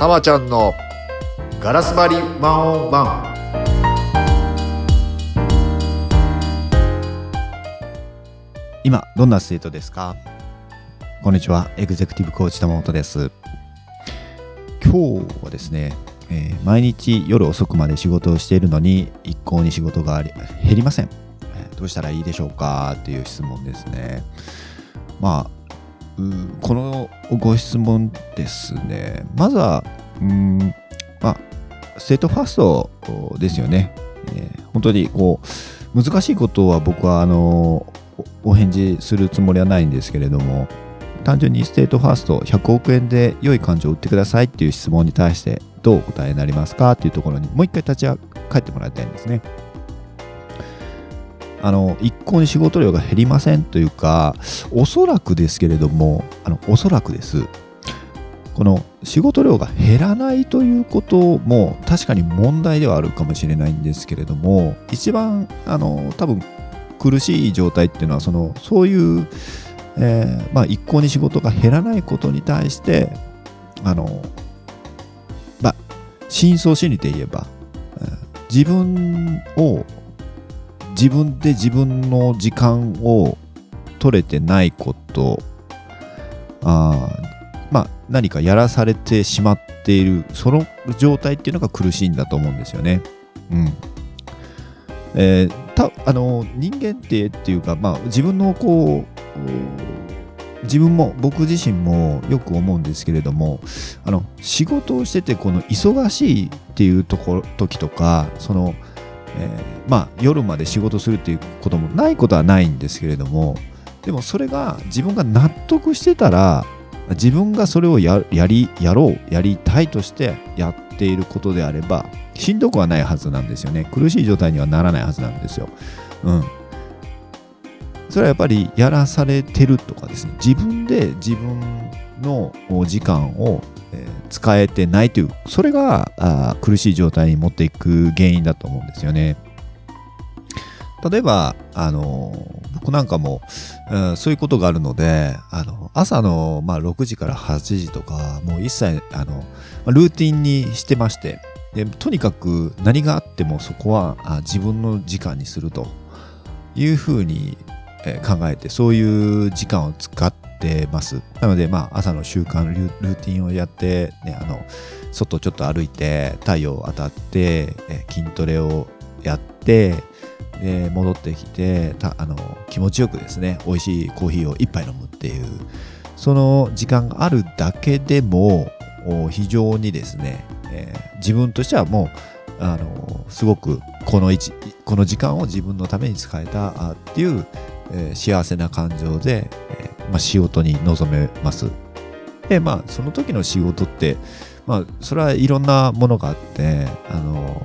たまちゃんのガラス張り one on one。今どんな state ですか？こんにちは。エグゼクティブコーチ玉本です。今日はですね、えー毎日夜遅くまで仕事をしているのに一向に仕事があり減りません、えーどうしたらいいでしょうかっていう質問ですね。まあうーこのご質問ですね。まずはうんまあ state first ですよね、えー本当にこう難しいことは僕はあのおお返事するつもりはないんですけれども単純に state first 100億円で良い感情を売ってくださいっていう質問に対してどうお答えになりますかっていうところにもう一回立ち返ってもらいたいんですね。あの一向に仕事量が減りませんというかおそらくですけれどもあのおそらくですこの仕事量が減らないということも確かに問題ではあるかもしれないんですけれども一番あの多分苦しい状態っていうのはそのそういう、えーまあ、一向に仕事が減らないことに対してあのまあ深層心理で言えば、自分を自分で自分の時間を取れてないことあまあ何かやらされてしまっているその状態っていうのが苦しいんだと思うんですよね。うんえーたあの人間ってっていうか、まあ、自分のこう自分も僕自身もよく思うんですけれどもあの仕事をしててこの忙しいっていうところ時とかその、えーまあ、夜まで仕事するっていうこともないことはないんですけれどもでもそれが自分が納得してたら自分がそれをややりやろうやりたいとしてやっていることであればしんどくはないはずなんですよね苦しい状態にはならないはずなんですよ。うん、それはやっぱりやらされてるとかですね自分で自分の時間を、使えてないというそれがあ苦しい状態に持っていく原因だと思うんですよね。例えば、あの僕なんかも、そういうことがあるので、あの朝の、まあ、6時から8時とか、もう一切、あの、ルーティンにしてまして、とにかく何があってもそこは自分の時間にするというふうに、考えて、そういう時間を使ってます。なので、まあ、朝の習慣、ルーティンをやって、ね、あの、外ちょっと歩いて、太陽当たって、筋トレをやって、で戻ってきてたあの気持ちよくですね美味しいコーヒーを一杯飲むっていうその時間があるだけでも非常にですね、えー自分としてはもうあのすごくこのこの時間を自分のために使えたっていう、えー幸せな感情で、えーまあ、仕事に臨めます。でまあその時の仕事ってまあそれはいろんなものがあってあの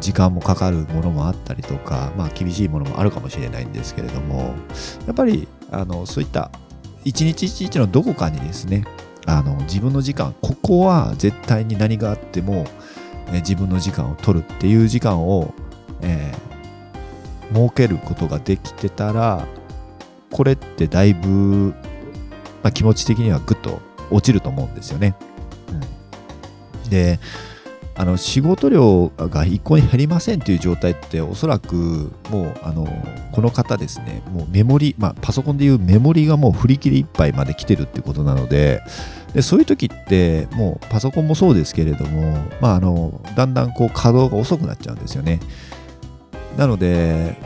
時間もかかるものもあったりとか、まあ、厳しいものもあるかもしれないんですけれどもやっぱりあのそういった一日一日のどこかにですねあの自分の時間ここは絶対に何があっても、えー自分の時間を取るっていう時間を、えー設けることができてたらこれってだいぶ、まあ、気持ち的にはぐっと落ちると思うんですよね。うん、であの仕事量が一向に減りませんという状態っておそらくもうあのこの方ですねもうメモリ、まあ、パソコンでいうメモリがもう振り切りいっぱいまで来てるってことなのででそういう時ってもうパソコンもそうですけれども、まあ、あのだんだんこう稼働が遅くなっちゃうんですよね。なので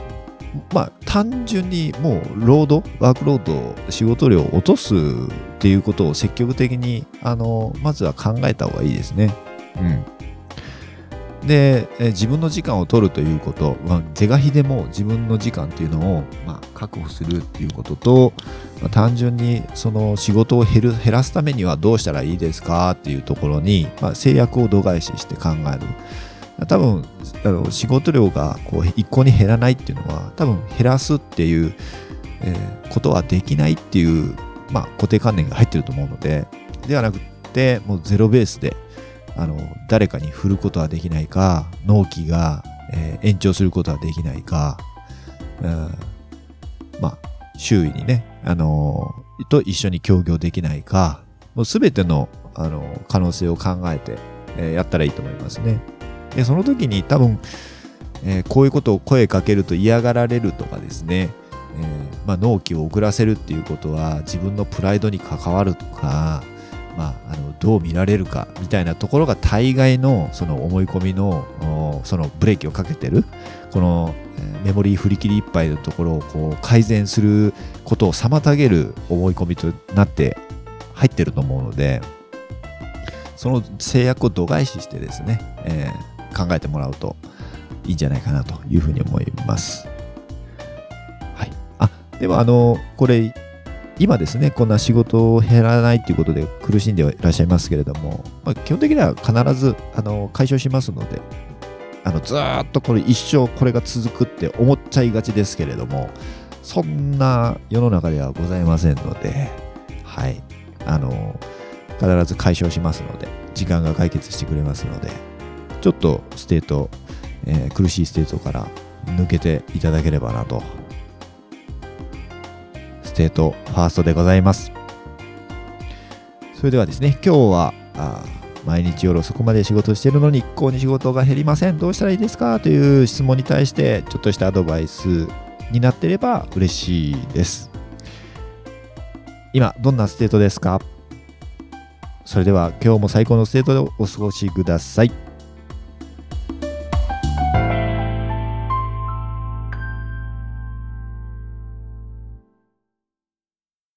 まあ単純にもうロードワークロード仕事量を落とすっていうことを積極的にあのまずは考えた方がいいですね。うん。で、え自分の時間を取るということ、まあ、是が非でも自分の時間っていうのを、まあ、確保するっていうことと、まあ単純にその仕事を減る減らすためにはどうしたらいいですか？っていうところに、まあ、制約を度外視して考える。多分あの仕事量がこう一向に減らないっていうのは多分減らすっていう、えーことはできないっていう、まあ、固定観念が入ってると思うのでではなくてもうゼロベースであの誰かに振ることはできないか納期が、えー延長することはできないか、うんまあ周囲にね、あのーと一緒に協業できないかもう全てのあの可能性を考えて、えーやったらいいと思いますね。でその時に多分、えこういうことを声かけると嫌がられるとかですね、えまあ、納期を遅らせるっていうことは自分のプライドに関わるとか、まあ、あのどう見られるかみたいなところが大概のその思い込みのそのブレーキをかけてるこの、メモリー振り切りいっぱいのところをこう改善することを妨げる思い込みとなって入ってると思うのでその制約を度外視してですね、えー考えてもらうといいんじゃないかなというふうに思います。はい、あではあのこれ今ですねこんな仕事を減らないということで苦しんでいらっしゃいますけれども、まあ、基本的には必ずあの解消しますのであのずっとこれ一生これが続くって思っちゃいがちですけれどもそんな世の中ではございませんのではい。あの必ず解消しますので時間が解決してくれますのでちょっと state、えー苦しい state から抜けていただければなと state first でございます。それではですね今日はあ毎日夜遅くまで仕事してるのに一向に仕事が減りません。どうしたらいいですか？という質問に対してちょっとしたアドバイスになっていれば嬉しいです。今どんな state ですか？それでは今日も最高の state でお過ごしください。